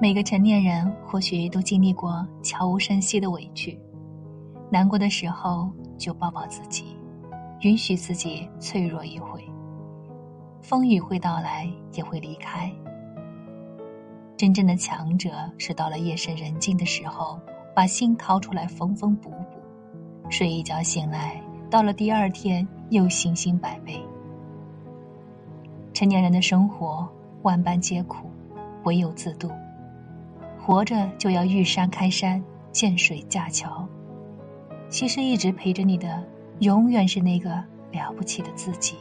每个成年人或许都经历过悄无声息的委屈，难过的时候就抱抱自己，允许自己脆弱一回。风雨会到来，也会离开。真正的强者是到了夜深人静的时候，把心掏出来缝缝补补，睡一觉醒来，到了第二天又信心百倍。成年人的生活万般皆苦，唯有自渡。活着就要遇山开山，见水架桥。其实一直陪着你的，永远是那个了不起的自己。